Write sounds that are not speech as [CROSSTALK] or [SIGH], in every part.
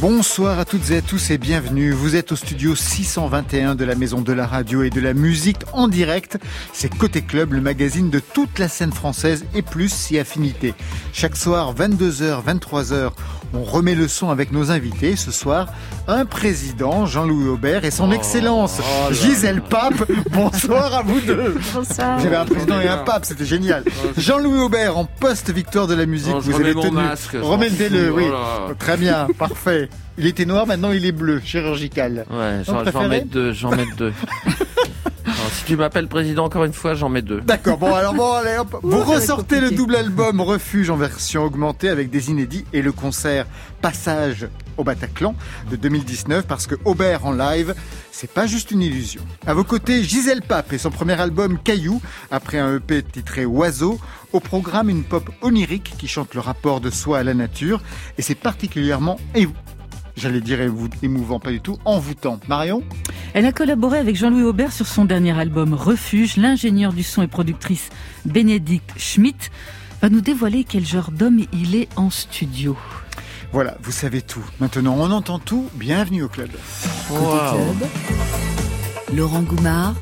Bonsoir à toutes et à tous et bienvenue. Vous êtes au studio 621 de la Maison de la Radio et de la Musique en direct. C'est Côté Club, le magazine de toute la scène française et plus si affinité. Chaque soir, 22h, 23h, on remet le son avec nos invités. Ce soir, un président, Jean-Louis Aubert, et son excellence, Gisèle Pape. [LAUGHS] Bonsoir à vous deux. Bonsoir. J'avais un président et un pape, c'était génial. Jean-Louis Aubert en post-victoire de la musique. Non, vous avez tenu. masque, Remettez-le, oui. voilà. Très bien, parfait. Il était noir, maintenant il est bleu, chirurgical. Ouais, j'en mets deux, j'en mets deux. [LAUGHS] Alors, si tu m'appelles président encore une fois, j'en mets deux. D'accord, bon alors bon allez hop. Vous ressortez le double album Refuge en version augmentée avec des inédits et le concert Passage au Bataclan de 2019 parce que Aubert en live, c'est pas juste une illusion. À vos côtés, Gisèle Pape et son premier album Caillou, après un EP titré Oiseau, au programme une pop onirique qui chante le rapport de soi à la nature et c'est particulièrement J'allais dire émou- émouvant, pas du tout, envoûtant. Marion Elle a collaboré avec Jean-Louis Aubert sur son dernier album Refuge. L'ingénieur du son et productrice Bénédicte Schmitt va nous dévoiler quel genre d'homme il est en studio. Voilà, vous savez tout. Maintenant, on entend tout. Bienvenue au club. Côté Club, Laurent Goumard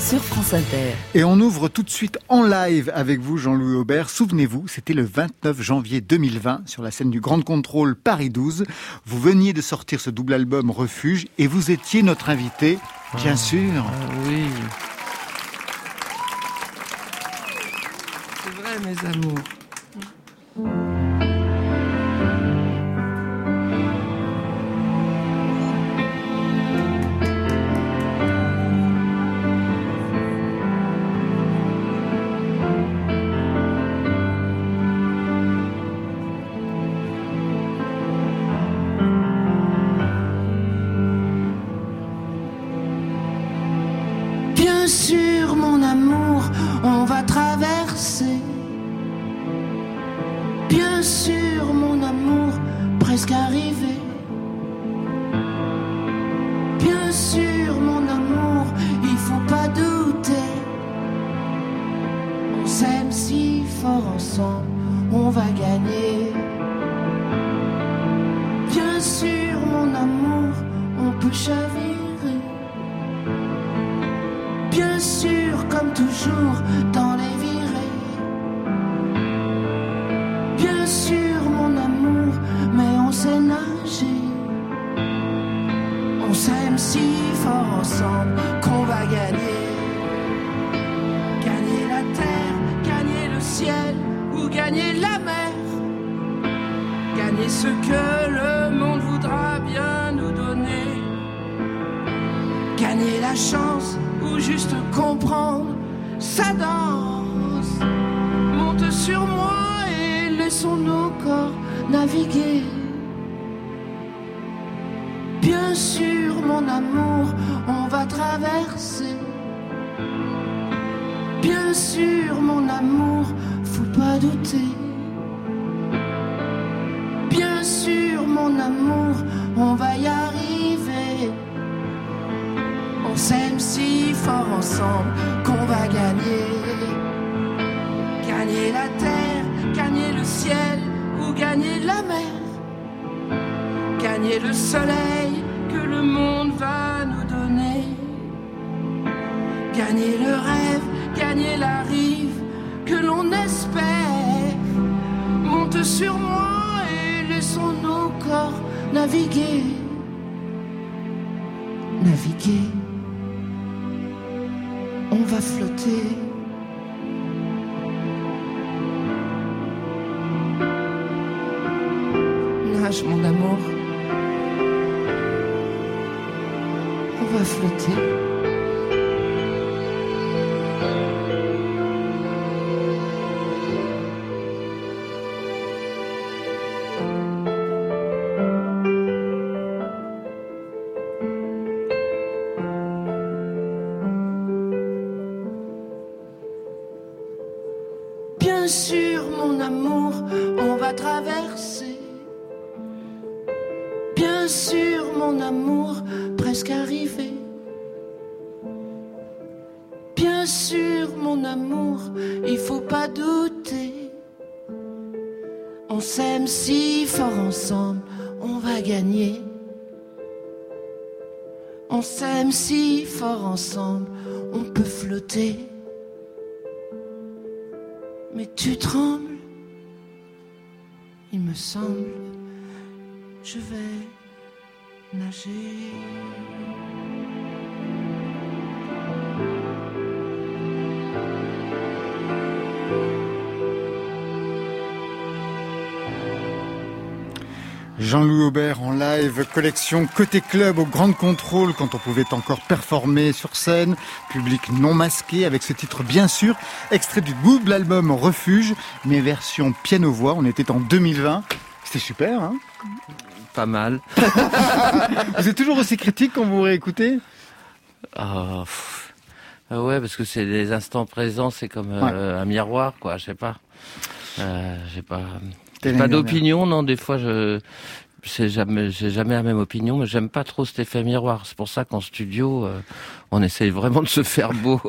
sur France Inter. Et on ouvre tout de suite en live avec vous, Jean-Louis Aubert. Souvenez-vous, c'était le 29 janvier 2020 sur la scène du Grand Contrôle Paris 12. Vous veniez de sortir ce double album Refuge et vous étiez notre invité, bien sûr. Ah oui. C'est vrai, mes amours. Chance ou juste comprendre sa danse. Monte sur moi et laissons nos corps naviguer. Bien sûr, mon amour, on va traverser. Bien sûr, mon amour, faut pas douter. Bien sûr, mon amour, on va y arriver. Fort ensemble qu'on va gagner. Gagner la terre, gagner le ciel ou gagner la mer. Gagner le soleil que le monde va nous donner. Gagner le rêve, gagner la rive que l'on espère. Monte sur moi et laissons nos corps naviguer. Naviguer va flotter. Nage mon amour. On va flotter. Bien sûr, mon amour, presque arrivé. Bien sûr, mon amour, il faut pas douter. On s'aime si fort ensemble, on va gagner. On s'aime si fort ensemble, on peut flotter. Mais tu trembles, il me semble, je vais Jean-Louis Aubert en live, collection Côté Club au Grand Contrôle quand on pouvait encore performer sur scène, public non masqué avec ce titre bien sûr, extrait du double album Refuge, mais version piano-voix, on était en 2020. C'était super, hein? Pas mal. [LAUGHS] Vous êtes toujours aussi critique quand vous réécoutez pff. Ah ouais, parce que c'est les instants présents, c'est comme euh, un miroir, quoi, je sais pas. Euh, j'ai pas... Pas d'opinion, non. Des fois, je c'est jamais, j'ai jamais la même opinion, mais j'aime pas trop cet effet miroir. C'est pour ça qu'en studio, euh, on essaye vraiment de se faire beau.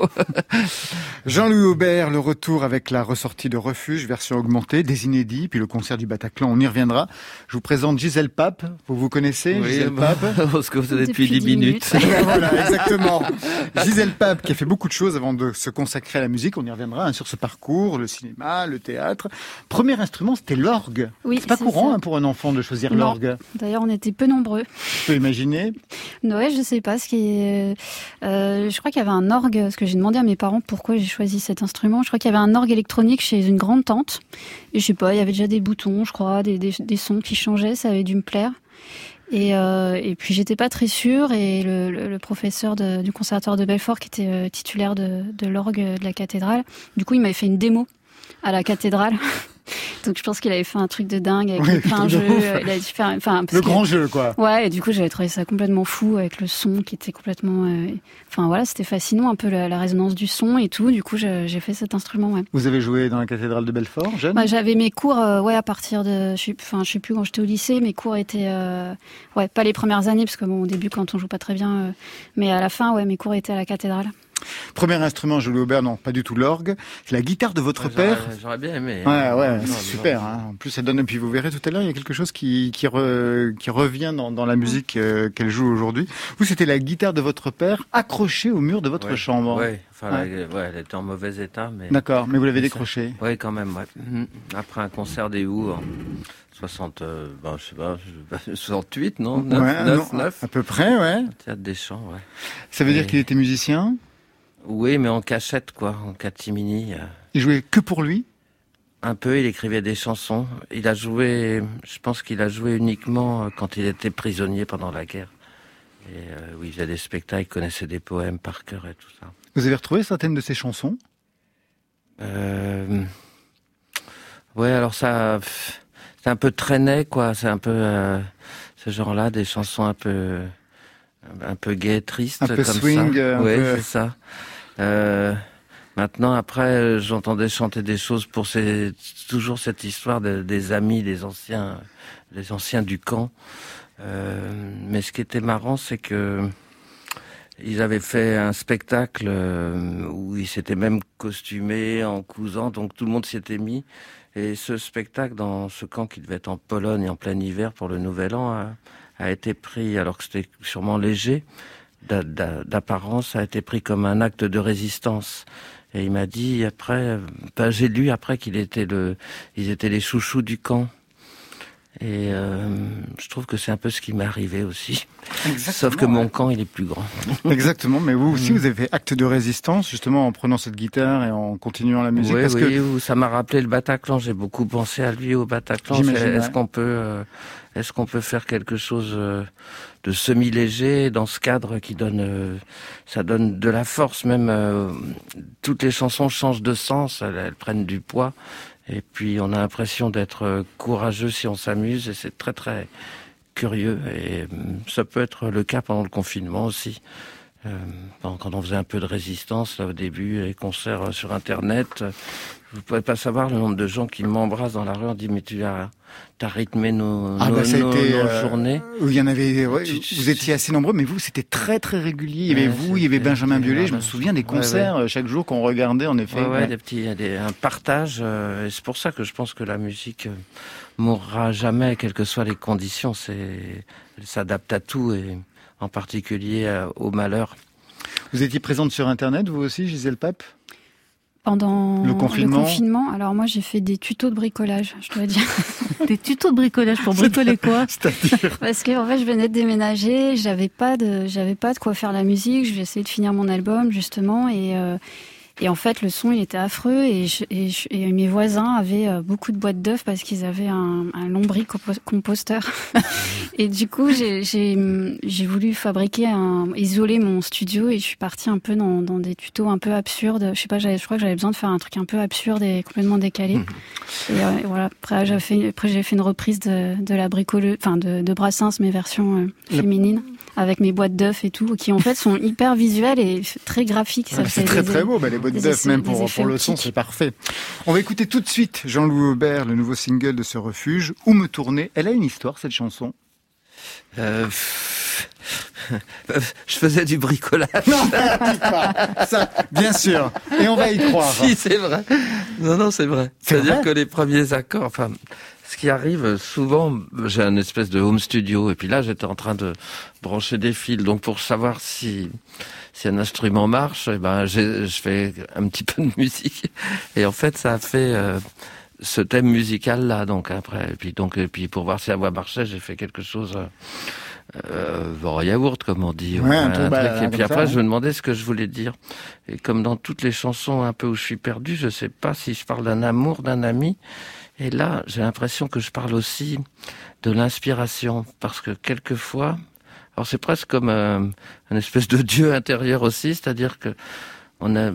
[LAUGHS] Jean-Louis Aubert, le retour avec la ressortie de Refuge, version augmentée, des inédits, puis le concert du Bataclan, on y reviendra. Je vous présente Gisèle Pape, vous vous connaissez Gisèle bah, Pape [LAUGHS] parce que vous êtes depuis Depuis 10 dix minutes. [LAUGHS] voilà, exactement. Gisèle Pape qui a fait beaucoup de choses avant de se consacrer à la musique, on y reviendra hein, sur ce parcours, le cinéma, le théâtre. Premier instrument, c'était l'orgue. Oui, C'est pas courant hein, pour un enfant de choisir Non. D'ailleurs, on était peu nombreux. Tu peux imaginer. Ouais, je sais pas ce qui est. euh, je crois qu'il y avait un orgue, parce que j'ai demandé à mes parents pourquoi j'ai choisi cet instrument. Je crois qu'il y avait un orgue électronique chez une grande tante. Et je sais pas, il y avait déjà des boutons, je crois, des, des, des sons qui changeaient, ça avait dû me plaire. Et, euh, et puis j'étais pas très sûre et le, le, le professeur de- du conservatoire de Belfort qui était euh, titulaire de, de l'orgue de la cathédrale, du coup il m'avait fait une démo à la cathédrale. [LAUGHS] Donc je pense qu'il avait fait un truc de dingue avec jeux. ouf. euh, Il a dû faire, enfin, Le grand jeu, quoi. Ouais, et du coup, j'avais trouvé ça complètement fou avec le son qui était complètement. euh, Enfin voilà, c'était fascinant un peu la, la résonance du son et tout. Du coup, j'ai fait cet instrument. Ouais. Vous avez joué dans la cathédrale de Belfort, jeune Bah, j'avais mes cours, euh, ouais, à partir de, je sais, enfin, je sais plus quand j'étais au lycée, mes cours étaient, euh, ouais, pas les premières années parce que bon, au début quand on joue pas très bien, mais à la fin, ouais, mes cours étaient à la cathédrale. Premier instrument, Jean-Louis Aubert, non, pas du tout l'orgue. C'est la guitare de votre père. J'aurais bien aimé. Ouais, hein. ouais, Non, c'est super. Hein. En plus, ça donne. Et puis vous verrez tout à l'heure, il y a quelque chose qui qui, re- qui revient dans, dans la musique euh, qu'elle joue aujourd'hui. Vous, c'était la guitare de votre père accrochée au mur de votre Ouais. chambre. Ouais, enfin, Ouais. ouais, elle était en mauvais état, mais. D'accord, mais vous l'avez Ça. décroché. Oui, quand même, ouais. Mhm. Après un concert des Who en 60, euh, ben, je sais pas, je- [LAUGHS] 68, non? 9, Ouais, 9, non, 9. À peu près, ouais. Théâtre des Champs, ouais. Ça veut dire qu'il était musicien? Oui, mais en cachette, quoi, en catimini. euh. Il jouait que pour lui? Un peu, il écrivait des chansons. Il a joué, je pense qu'il a joué uniquement euh, quand il était prisonnier pendant la guerre. Et euh, oui, il faisait des spectacles, il connaissait des poèmes par cœur et tout ça. Vous avez retrouvé certaines de ses chansons? Euh... Ouais, alors ça, c'est un peu traîné, quoi. C'est un peu euh, ce genre-là, des chansons un peu, un peu gay, Un peu comme swing, ça. euh, un ouais, peu- c'est ça. Euh, maintenant, après, j'entendais chanter des choses pour ces, toujours cette histoire de- des amis, des anciens, les anciens du camp. Euh, mais ce qui était marrant, c'est que ils avaient fait un spectacle euh, où ils s'étaient même costumés en cousant, donc tout le monde s'y était mis. Et ce spectacle dans ce camp qui devait être en Pologne en plein hiver pour le Nouvel An a, a été pris, alors que c'était sûrement léger d'a- d'a- d'apparence, a été pris comme un acte de résistance. Et il m'a dit après, ben, j'ai lu après qu'il était le, ils étaient les chouchous du camp. Et euh, je trouve que c'est un peu ce qui m'est arrivé aussi. Sauf que mon camp, il est plus grand. [LAUGHS] Exactement, mais vous aussi, Mm. vous avez fait acte de résistance, justement, en prenant cette guitare et en continuant la musique. oui, parce oui, que ça m'a rappelé le Bataclan. J'ai beaucoup pensé à lui au Bataclan. Est-ce ouais. qu'on peut, euh, est-ce qu'on peut faire quelque chose euh, de semi-léger dans ce cadre qui donne, euh, ça donne de la force même. euh, toutes les chansons changent de sens, elles, elles prennent du poids. Et puis on a l'impression d'être courageux si on s'amuse. Et c'est très très curieux. Et ça peut être le cas pendant le confinement aussi. Quand on faisait un peu de résistance là au début, les concerts sur Internet, vous pouvez pas savoir le nombre de gens qui m'embrassent dans la rue en disant mais tu as t'as rythmé nos, ah bah, euh, journées. Il y en avait, vous étiez assez nombreux, mais vous c'était très très régulier. Il y avait vous, il y avait Benjamin Biolay. Je me souviens des concerts euh, chaque jour qu'on regardait en effet. Ouais, des petits, des, un partage. Euh, et c'est pour ça que je pense que la musique mourra jamais, quelles que soient les conditions. C'est, elle s'adapte à tout et en particulier au malheur. Vous étiez présente sur Internet, vous aussi, Gisèle Pape? Pendant le confinement. alors moi j'ai fait des tutos de bricolage, je dois dire. [LAUGHS] des tutos de bricolage pour bricoler quoi? [LAUGHS] Parce que en fait je venais de déménager, j'avais pas de j'avais pas de quoi faire la musique, je vais essayer de finir mon album justement et euh, et en fait, le son, il était affreux et, et, mes voisins avaient euh, beaucoup de boîtes d'œufs parce qu'ils avaient un, un lombric-composteur. [LAUGHS] et du coup, j'ai voulu fabriquer un, isoler mon studio et je suis partie un peu dans, dans des tutos un peu absurdes. Je sais pas, je crois que j'avais besoin de faire un truc un peu absurde et complètement décalé. Mhm. et, euh, voilà. Après, j'ai fait, une reprise de, de la bricoleuse, enfin, de, de Brassens, mes versions euh, féminines avec mes boîtes d'œufs et tout, qui en fait sont hyper visuelles et très graphiques. c'est très très beau, les d'œufs même pour, pour le son, c'est parfait. On va écouter tout de suite Jean-Louis Aubert, le nouveau single de ce refuge, Où me tourner. Elle a une histoire cette chanson. Euh... Je faisais du bricolage. [LAUGHS] Non, pas. Ça, bien sûr. Et on va y croire. [LAUGHS] Si, c'est vrai. Non, non, c'est vrai. C'est-à-dire que les premiers accords, enfin, ce qui arrive souvent, j'ai un espèce de home studio et puis là j'étais en train de brancher des fils. Donc pour savoir si si un instrument marche, eh ben je fais un petit peu de [LAUGHS] musique et en fait ça a fait euh, ce thème musical là. Donc après et puis donc et puis pour voir si la voix marchait, j'ai fait quelque chose. Euh, euh yaourt, comme on dit. Ouais, un et puis après, je me demandais ce que je voulais dire. Et comme dans toutes les chansons un peu où je suis perdu, je sais pas si je parle d'un amour, d'un ami. Et là, j'ai l'impression que je parle aussi de l'inspiration, parce que quelquefois, alors c'est presque comme un, espèce de dieu intérieur aussi, c'est-à-dire que on a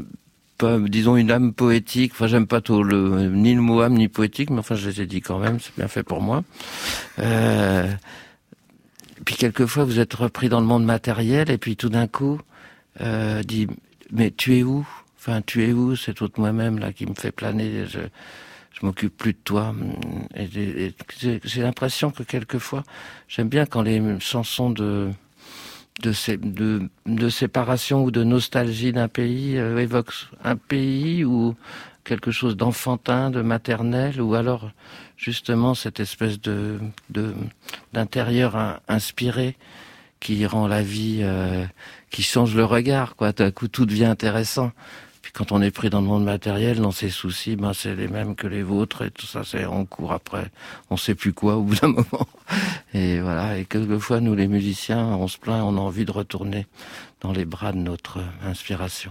pas, disons, une âme poétique. Enfin, j'aime pas tout ni le mot âme ni poétique, mais enfin, je les ai dit quand même, c'est bien fait pour moi. Euh, puis quelquefois, vous êtes repris dans le monde matériel, et puis tout d'un coup, euh, dit, mais tu es où? Enfin, tu es où cet autre moi-même là qui me fait planer? Je m'occupe plus de toi. Et, j'ai l'impression que quelquefois, j'aime bien quand les chansons de de, séparation ou de nostalgie d'un pays euh, évoquent un pays ou quelque chose d'enfantin, de maternel, ou alors justement cette espèce de d'intérieur inspiré qui rend la vie, euh, qui change le regard, quoi. D'un coup, tout devient intéressant quand on est pris dans le monde matériel, dans ses soucis, ben c'est les mêmes que les vôtres et tout ça, c'est on court après, on sait plus quoi au bout d'un [LAUGHS] moment. Et voilà. Et quelquefois, nous les musiciens, on se plaint, on a envie de retourner dans les bras de notre inspiration.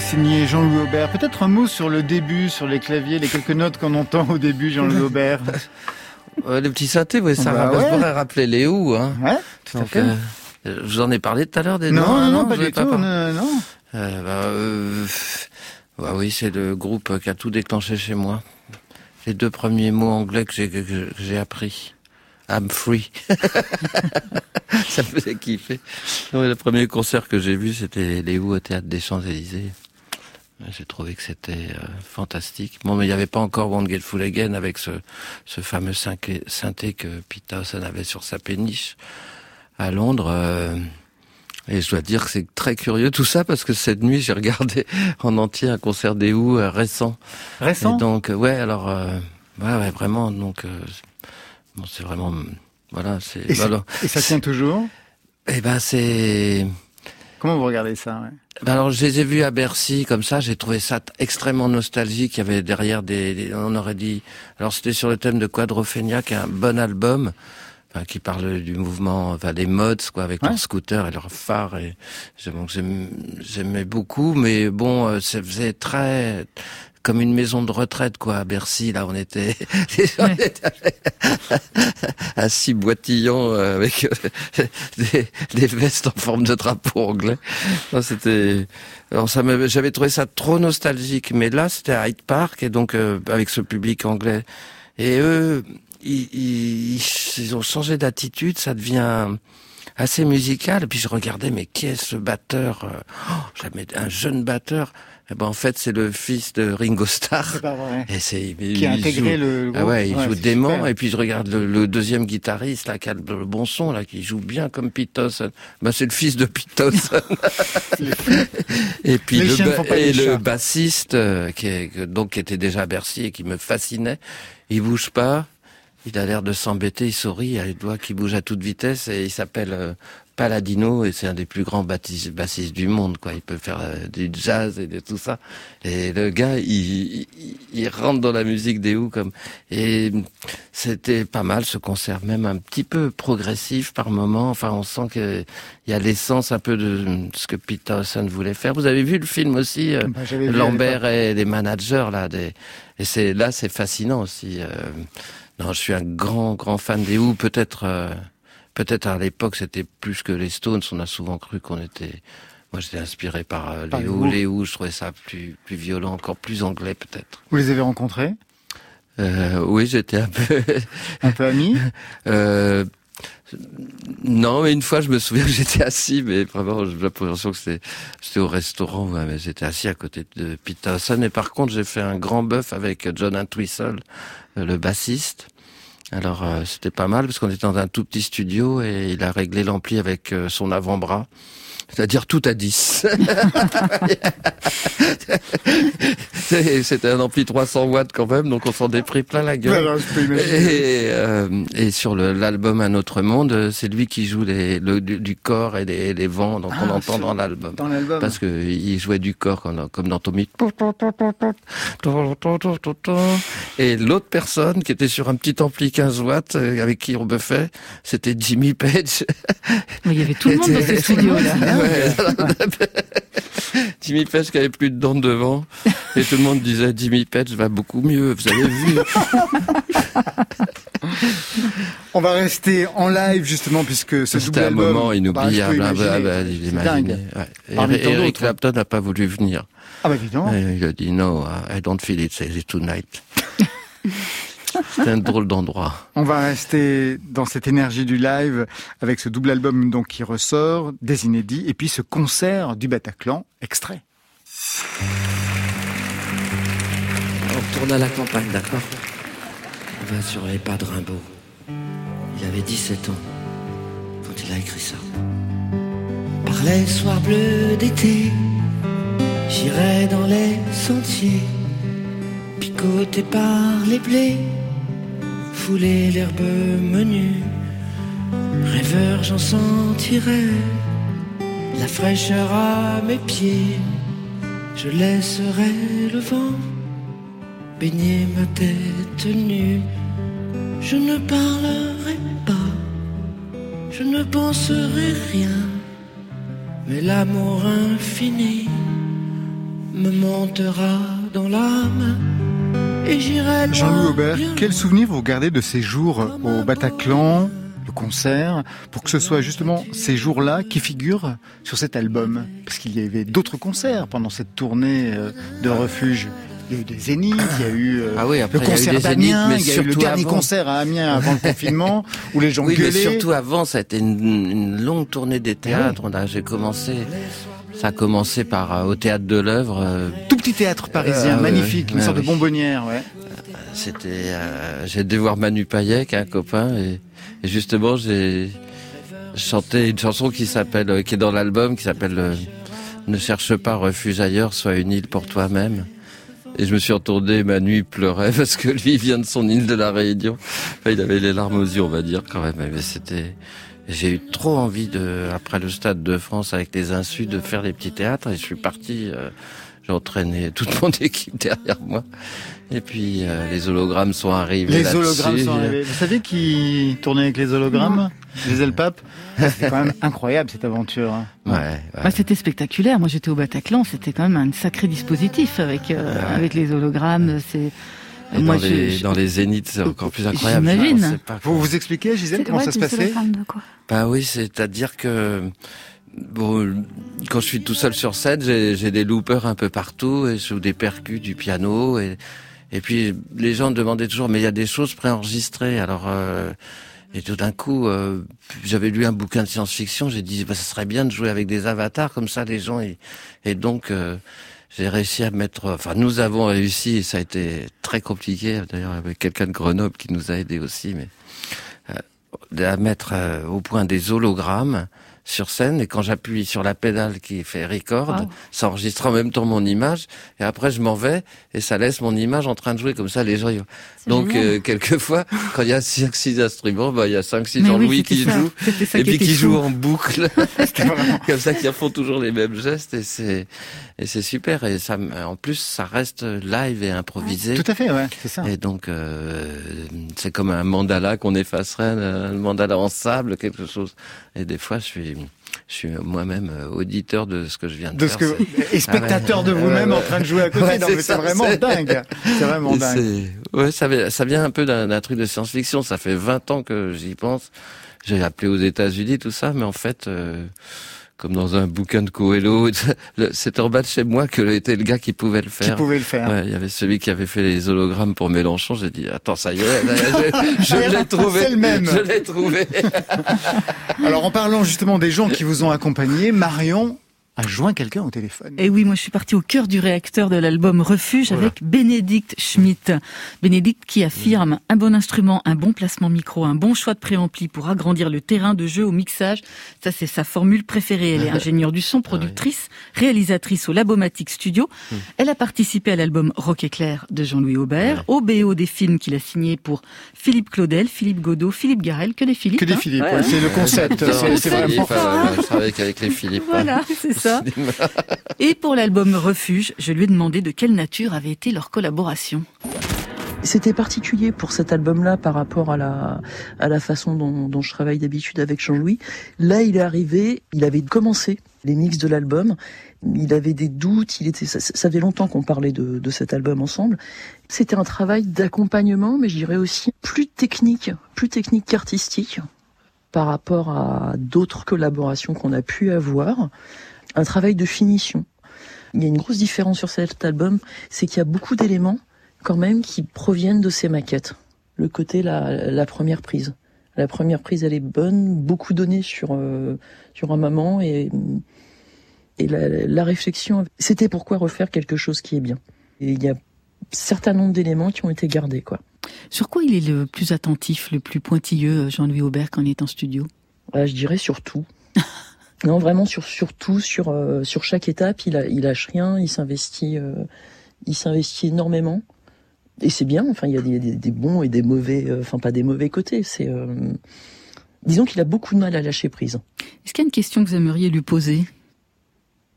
signé Jean-Louis Aubert Peut-être un mot sur le début, sur les claviers, les quelques notes qu'on entend au début, Jean-Louis Aubert. [LAUGHS] les petits synthés, oui, ça, bah pourrait rappeler les Hein. Ouais, tout à fait. Euh, je vous en ai parlé tout à l'heure des non, non, non, pas du tout, non, non. Euh, bah, euh, bah, oui, c'est le groupe qui a tout déclenché chez moi. Les deux premiers mots anglais que j'ai appris. I'm free. [LAUGHS] ça me faisait kiffer. le premier concert que j'ai vu, c'était les Who au théâtre des Champs-Élysées. J'ai trouvé que c'était euh, fantastique. Bon, mais il n'y avait pas encore Won't Get Full Again avec ce, ce fameux synthé que Pete Townsend avait sur sa péniche à Londres. Euh, et je dois dire que c'est très curieux tout ça parce que cette nuit j'ai regardé [LAUGHS] en entier un concert des Who euh, récent. Récent. donc ouais, alors ouais, ouais, vraiment donc Bon, c'est vraiment, voilà, c'est. Et, et, ça tient toujours? Eh ben, c'est. Comment vous regardez ça ouais? Ben alors, je les ai vus à Bercy, comme ça, j'ai trouvé ça extrêmement nostalgique. Il y avait derrière des, on aurait dit, alors c'était sur le thème de Quadrophenia, qui est un bon album, enfin, qui parle du mouvement, enfin, des mods, quoi, avec leurs scooters et leurs phares. Et j'aimais beaucoup, mais bon, euh, ça faisait très, comme une maison de retraite quoi à Bercy là on était, [LAUGHS] assis boitillants euh, avec euh, [LAUGHS] des, vestes en forme de drapeau anglais. C'était alors ça j'avais trouvé ça trop nostalgique mais là c'était à Hyde Park et donc euh, avec ce public anglais. Et eux ils, ils ont changé d'attitude ça devient assez musical. Et puis je regardais mais qui est ce batteur oh, j'avais un jeune batteur eh ben, en fait, c'est le fils de Ringo Starr. Et c'est qui a intégré le. Ah ouais, il joue dément. Et puis je regarde le, deuxième guitariste là, qui a le bon son là, qui joue bien comme Pete Townsend. Ben, c'est le fils de Pete Townsend. [LAUGHS] et puis le, et le bassiste euh, qui est, donc qui était déjà à Bercy et qui me fascinait. Il bouge pas. Il a l'air de s'embêter, il sourit, il a les doigts qui bougent à toute vitesse et il s'appelle euh, Paladino et c'est un des plus grands bassistes du monde quoi. Il peut faire euh, du jazz et de tout ça. Et le gars, il, il, rentre dans la musique des Who comme et c'était pas mal ce concert, même un petit peu progressif par moment. Enfin, on sent que il y a l'essence un peu de ce que Pete Townsend voulait faire. Vous avez vu le film aussi, euh, bah, Lambert et les managers là, des... et c'est là c'est fascinant aussi. Non, je suis un grand grand fan des Who, peut-être. Euh, Peut-être à l'époque c'était plus que les Stones. On a souvent cru qu'on était. Moi, j'étais inspiré par euh, les Who. Les Who, je trouvais ça plus plus violent, encore plus anglais peut-être. Vous les avez rencontrés? Euh, Oui, j'étais un peu [LAUGHS] un peu ami. euh, non, mais une fois, je me souviens que j'étais assis, mais vraiment, j'ai l'impression que c'était, c'était au restaurant, mais j'étais assis à côté de Peter Hassan. Et par contre, j'ai fait un grand bœuf avec John Entwistle, euh, le bassiste. Alors euh, c'était pas mal parce qu'on était dans un tout petit studio et il a réglé l'ampli avec euh, son avant-bras. C'est-à-dire tout à 10. C'était un ampli 300 watts quand même, donc on s'en est pris plein la gueule. et, euh, et, sur l'album Un autre monde, c'est lui qui joue les, le, du, corps et les, les vents, donc on ah, entend dans l'album. Parce que il jouait du corps comme, comme dans Tommy. Et l'autre personne qui était sur un petit ampli 15 watts euh, avec qui on buffait, c'était Jimmy Page. il y avait tout le monde dans ce [LAUGHS] Jimmy Page qui avait plus de dents devant. Et tout le monde disait Jimmy Page va beaucoup mieux, vous avez vu. [LAUGHS] On va rester en live justement puisque ce C'était un moment inoubliable. Bah, bah, bah, Eric Clapton n'a pas voulu venir. Ah bah évidemment. il a dit no, I don't feel it, it's tonight. [LAUGHS] C'est un drôle d'endroit. On va rester dans cette énergie du live avec ce double album donc qui ressort, des inédits, et puis ce concert du Bataclan, extrait. On retourne à la campagne, d'accord? On va sur les pas de Rimbaud. Il avait 17 ans quand il a écrit ça. Par les soirs bleus d'été, j'irai dans les sentiers, picoté par les blés fouler l'herbe menue. Rêveur, j'en sentirai la fraîcheur à mes pieds. Je laisserai le vent baigner ma tête nue. Je ne parlerai pas, je ne penserai rien, mais l'amour infini me montera dans l'âme Jean-Louis Aubert, quel souvenir vous gardez de ces jours au Bataclan, le concert, pour que ce soit justement ces jours-là qui figurent sur cet album? Parce qu'il y avait d'autres concerts pendant cette tournée euh, de refuge. Il y a eu des zéniths, il y a eu ah oui, le concert d'Amiens, il y a eu le dernier concert à Amiens avant le confinement, où les gens oui, gueulaient. Mais surtout avant, ça a été une, longue tournée des théâtres. J'ai commencé ça a commencé par euh, au théâtre de l'œuvre. Euh, Tout petit théâtre parisien, euh, magnifique, une sorte de bonbonnière, ouais. C'était, j'ai dû voir Manu Payek, un copain, et, justement j'ai chanté une chanson qui s'appelle, qui est dans l'album, qui s'appelle Ne cherche pas refuge ailleurs, sois une île pour toi-même. Et je me suis retourné, Manu pleurait [LAUGHS] parce que lui vient de son île de la Réunion. il avait les larmes aux yeux, on va dire quand même. Mais c'était, j'ai eu trop envie de, après le Stade de France avec les insus, de faire des petits théâtres et je suis parti. Euh, j'ai entraîné [LAUGHS] toute mon équipe derrière moi. Et puis euh, les hologrammes sont arrivés. Les hologrammes sont arrivés. Vous savez qui tournait avec les hologrammes Les Elpap [LAUGHS] C'était quand même incroyable cette aventure. Hein. Ouais. ouais. Bah, c'était spectaculaire. Moi j'étais au Bataclan, c'était quand même un sacré dispositif avec euh, avec les hologrammes. C'est moi, dans, les, dans les zéniths, c'est encore plus incroyable. J'imagine. Vous vous expliquez, Gisèle, comment ça se passait Bah oui, c'est-à-dire que bon, quand je suis tout seul sur scène, j'ai des loopers un peu partout et sous des percus du piano et et puis les gens me demandaient toujours, mais il y a des choses préenregistrées. Alors euh, et tout d'un coup, euh, j'avais lu un bouquin de science-fiction. J'ai dit, bah, ça serait bien de jouer avec des avatars comme ça, les gens. Et, et donc euh, j'ai réussi à mettre, enfin nous avons réussi, et ça a été très compliqué, d'ailleurs avec quelqu'un de Grenoble qui nous a aidé aussi, mais euh, à mettre euh, au point des hologrammes sur scène et quand j'appuie sur la pédale qui fait record, ça enregistre en même temps mon image et après je m'en vais et ça laisse mon image en train de jouer comme ça les gens. Donc euh, quelquefois quand il y a 5 six instruments, bah il y a 5 six Jean-Louis qui jouent. Et puis qui jouent en boucle. [LAUGHS] [LAUGHS] Comme ça qui font toujours les mêmes gestes et c'est et c'est super. Et ça en plus ça reste live et improvisé. Tout à fait ouais, c'est ça. Et donc euh, c'est comme un mandala qu'on effacerait un mandala en sable quelque chose. Et des fois je suis je suis moi-même euh, auditeur de ce que je viens de, faire. Que, et spectateur de vous-même en train de jouer à côté. c'est vraiment dingue. C'est vraiment dingue. Ouais, ça, ça vient un peu d'un truc de science-fiction. Ça fait 20 ans que j'y pense. J'ai appelé aux États-Unis tout ça, mais en fait, euh, comme dans un bouquin de Coelho. [LAUGHS] C'était en bas de chez moi que était le gars qui pouvait le faire. Qui pouvait le faire. il y avait celui qui avait fait les hologrammes pour Mélenchon. J'ai dit, attends, ça y est, [LAUGHS] je, l'ai trouvé. C'est le même. Je l'ai trouvé. [LAUGHS] Alors, en parlant justement des gens qui vous ont accompagné, Marion a joint quelqu'un au téléphone. Et oui, moi je suis partie au cœur du réacteur de l'album Refuge avec Bénédicte Schmitt. Bénédicte qui affirme un bon instrument, un bon placement micro, un bon choix de préampli pour agrandir le terrain de jeu au mixage. Ça c'est sa formule préférée. Elle est [LAUGHS] ingénieure du son, productrice, réalisatrice au Labomatic Studio. Hmm. Elle a participé à l'album Rock éclair de Jean-Louis Aubert, au BO des films qu'il a signé pour Philippe Claudel, Philippe Godot, Philippe Garel, que des Philippe. Que des hein. Philippe, Ouais. ouais, c'est le concept. C'est- c'est Philippe, vraiment... euh, je travaille avec les Philippe. Voilà, c'est ça. Et pour l'album Refuge, je lui ai demandé de quelle nature avait été leur collaboration. C'était particulier pour cet album-là par rapport à la, à la façon dont, dont je travaille d'habitude avec Jean-Louis. Là, il est arrivé, il avait commencé les mix de l'album, il avait des doutes, il était, ça, ça fait longtemps qu'on parlait de, de cet album ensemble. C'était un travail d'accompagnement, mais je dirais aussi plus technique, plus technique qu'artistique par rapport à d'autres collaborations qu'on a pu avoir. Un travail de finition. Il y a une grosse différence sur cet album, c'est qu'il y a beaucoup d'éléments quand même qui proviennent de ces maquettes. Le côté la, la première prise. La première prise, elle est bonne, beaucoup donné sur euh, sur un moment et et la, la réflexion, c'était pourquoi refaire quelque chose qui est bien. Et il y a un certain nombre d'éléments qui ont été gardés, quoi. Sur quoi il est le plus attentif, le plus pointilleux, Jean-Louis Aubert, quand il est en studio? Ouais, je dirais surtout. [LAUGHS] non, vraiment sur surtout sur euh, sur chaque étape, il a il lâche rien, il s'investit euh, il s'investit énormément. Et c'est bien. Enfin, il y a des, des, des bons et des mauvais. euh, Enfin, pas des mauvais côtés. C'est euh, disons qu'il a beaucoup de mal à lâcher prise. Est-ce qu'il y a une question que vous aimeriez lui poser?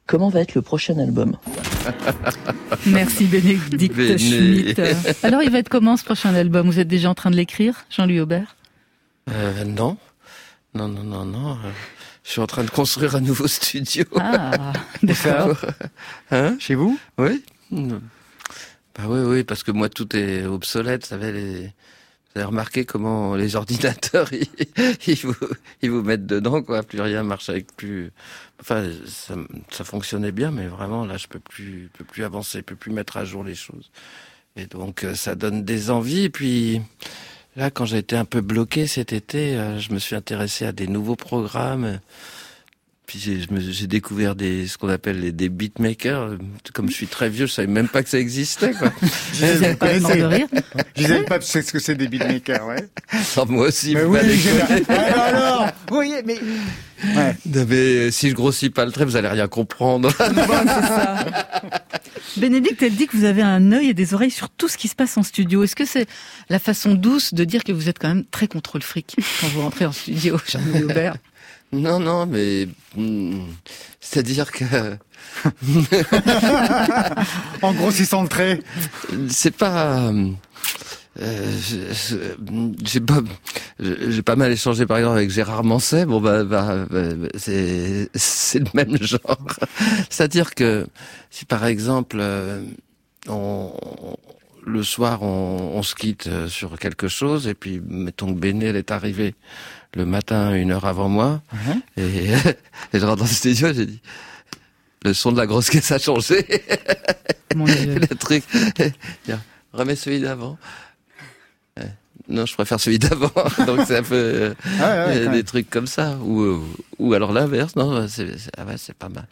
Comment va être le prochain album? [LAUGHS] Merci Bénédicte Béné. Schmitt. Alors il va être comment ce prochain album? Vous êtes déjà en train de l'écrire, Jean-Louis Aubert? Euh, non, non, non, non, non. Je suis en train de construire un nouveau [LAUGHS] studio. Ah, [LAUGHS] d'accord. Hein? Chez vous? Oui. Bah oui, oui, parce que moi tout est obsolète. Vous savez, les... vous avez remarqué comment les [LAUGHS] ordinateurs ils, ils vous ils vous mettent dedans quoi. Plus rien marche avec plus. Enfin, ça, ça fonctionnait bien, mais vraiment là, je peux plus, peux plus avancer, je peux plus mettre à jour les choses. Et donc euh, ça donne des envies. Et puis là, quand j'ai été un peu bloqué cet été, euh, je me suis intéressé à des nouveaux programmes. Puis j'ai je découvert des ce qu'on appelle les, des beatmakers. Comme je suis très vieux, je savais même pas que ça existait. Quoi. [LAUGHS] Vous vous n'êtes pas de rire Gisèle Pape sait ce que c'est des beatmakers, ouais. Alors, moi aussi, Mais vous oui, connu. Ouais, alors Vous voyez, mais... Ouais. Mais euh, si je grossis pas le trait, vous allez rien comprendre. [LAUGHS] Bénédicte, elle dit que vous avez un œil et des oreilles sur tout ce qui se passe en studio. Est-ce que c'est la façon douce de dire que vous êtes quand même très contre le fric quand vous rentrez en studio, [LAUGHS] Jean-Louis Aubert? Non, non, mais hmm, c'est-à-dire que [LAUGHS] En grossissant le trait. c'est pas. Euh, j'ai pas, j'ai pas mal échangé par exemple avec Gérard Manset. Bon bah, bah, bah, c'est c'est le même [LAUGHS] genre. C'est-à-dire que si par exemple euh, on, le soir on, on se quitte euh, sur quelque chose et puis mettons que Béné elle est arrivée le matin une heure avant moi et, [LAUGHS] et je rentre dans le studio j'ai dit le son de la grosse caisse a changé Mon Dieu. [LAUGHS] le truc. Tiens, remets celui d'avant. Non, je préfère celui d'avant. [LAUGHS] Donc c'est un peu euh, Ah, ouais, euh, des même. trucs comme ça. Ou, euh, ou alors l'inverse. Non, c'est c'est- ah ouais, c'est pas mal.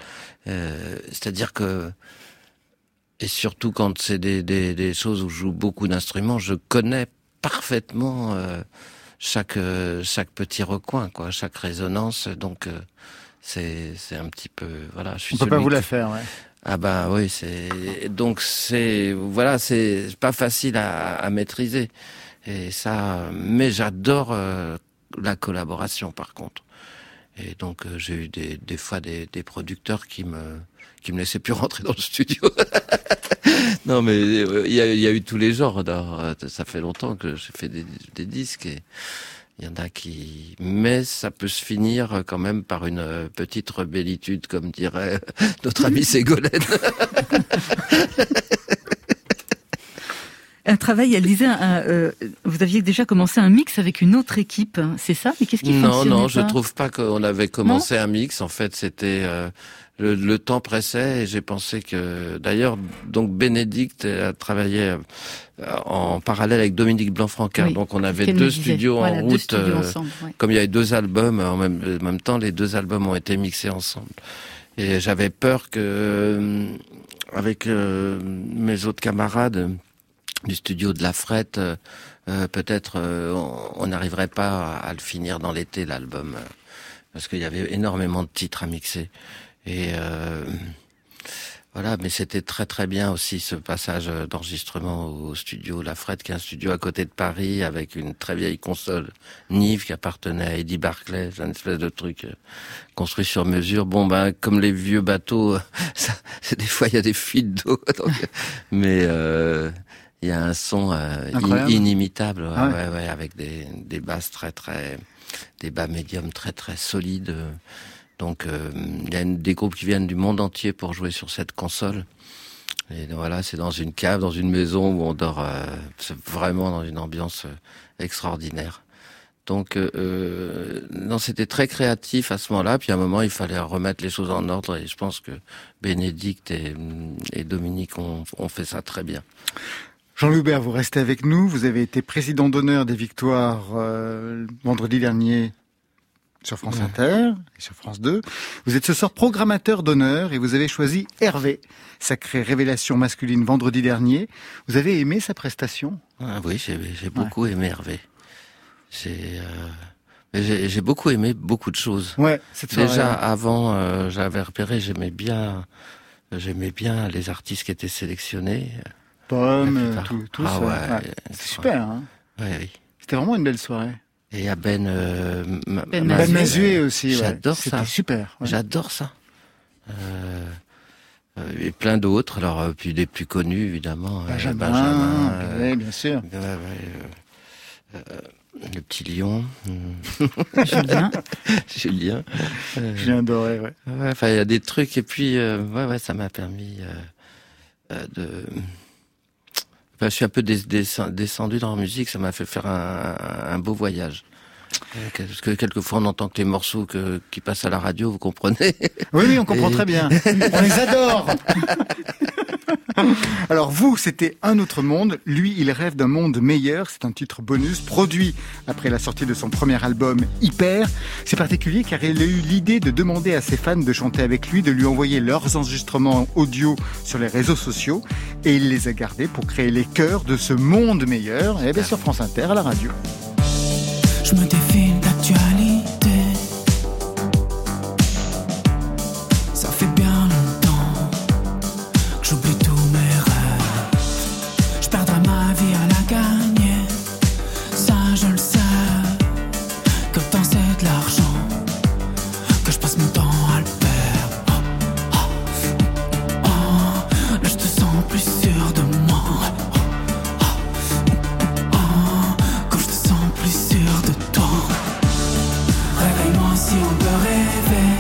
Euh, C'est-à-dire que et surtout quand c'est des, des, des choses où je joue beaucoup d'instruments, je connais parfaitement euh, chaque chaque petit recoin, quoi, chaque résonance. Donc c'est un petit peu voilà. Je suis On peut pas vous la faire, ouais. ah bah oui, c'est donc c'est voilà, c'est pas facile à, à maîtriser et ça. Mais j'adore euh, la collaboration par contre. Et donc euh, j'ai eu des, des fois des, des producteurs qui me qui me laissaient plus [LAUGHS] rentrer dans le studio. [LAUGHS] non mais euh, il y, a, y a eu tous les genres. alors, euh, Ça fait longtemps que j'ai fait des, des disques et il y en a qui, mais ça peut se finir quand même par une petite rebellitude, comme dirait [LAUGHS] notre ami Ségolène. Un travail, elle disait, un, euh, vous aviez déjà commencé un mix avec une autre équipe, hein, c'est ça? Mais qu'est-ce qui Non, non, je trouve pas qu'on avait commencé un mix. En fait, c'était euh, le, le temps pressait et j'ai pensé que, d'ailleurs, donc Bénédicte a travaillé euh, en parallèle avec Dominique Blanc-Franquin. Oui, donc on avait deux studios Voilà, en route. studios euh, ensemble, ouais. comme il y avait deux albums en même, en même temps, les deux albums ont été mixés ensemble. Et j'avais peur que, euh, avec euh, mes autres camarades du studio de la Frette, euh, peut-être on n'arriverait pas à, le finir dans l'été l'album, parce qu'il y avait énormément de titres à mixer. Et voilà, mais c'était très très bien aussi ce passage d'enregistrement au studio La Frette, qui est un studio à côté de Paris avec une très vieille console Nive qui appartenait à Eddie Barclay, c'est un espèce de truc euh, construit sur mesure. Bon ben comme les vieux bateaux, [LAUGHS] ça, des fois il y a des fuites d'eau, [LAUGHS] mais euh, il y a un son euh, inimitable, ouais, ouais. Avec des, des basses très très, des bas médiums très très solides. Donc euh, il y a des groupes qui viennent du monde entier pour jouer sur cette console. Et voilà, c'est dans une cave, dans une maison où on dort. Euh, c'est vraiment dans une ambiance euh, extraordinaire. Donc, non, c'était très créatif à ce moment-là. Puis à un moment, il fallait remettre les choses en ordre. Et je pense que Bénédicte et, Dominique ont, ont, fait ça très bien. Jean-Louis Hubert, vous restez avec nous. Vous avez été président d'honneur des Victoires vendredi dernier sur France Inter et sur France 2. Vous êtes ce soir programmateur d'honneur et vous avez choisi Hervé, sacrée révélation masculine vendredi dernier. Vous avez aimé sa prestation? Ah Oui, j'ai beaucoup aimé Hervé. Euh, j'ai beaucoup aimé beaucoup de choses. Ouais, Déjà avant, euh, j'avais repéré, j'aimais bien, j'aimais bien les artistes qui étaient sélectionnés. Pomme, tout, tout ah, Ouais, C'est super. Hein oui. C'était vraiment une belle soirée. Et à Ben, euh, ben, ben aussi. J'adore ça. C'était super. J'adore ça. Euh, euh, et plein d'autres. Alors euh, puis des plus connus évidemment. Benjamin. Benjamin oui, bien sûr. le petit lion. [LAUGHS] Julien. [LAUGHS] Julien. Julien Doré, ouais. Enfin, il y a des trucs et puis ouais, ouais, ça m'a permis de je suis un peu descendu dans la musique, ça m'a fait faire un, beau voyage. Parce que quelquefois on entend que les morceaux qui passent à la radio, vous comprenez [LAUGHS] Oui, oui, on comprend très bien. on les adore [LAUGHS] Alors vous, c'était Un autre monde. Lui, il rêve d'un monde meilleur. C'est un titre bonus produit après la sortie de son premier album Hyper. C'est particulier car il a eu l'idée de demander à ses fans de chanter avec lui, de lui envoyer leurs enregistrements audio sur les réseaux sociaux et il les a gardés pour créer les chœurs de ce monde meilleur. Et bien sur France Inter à la radio. Je me si on peut rêver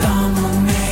d'un monde meilleur.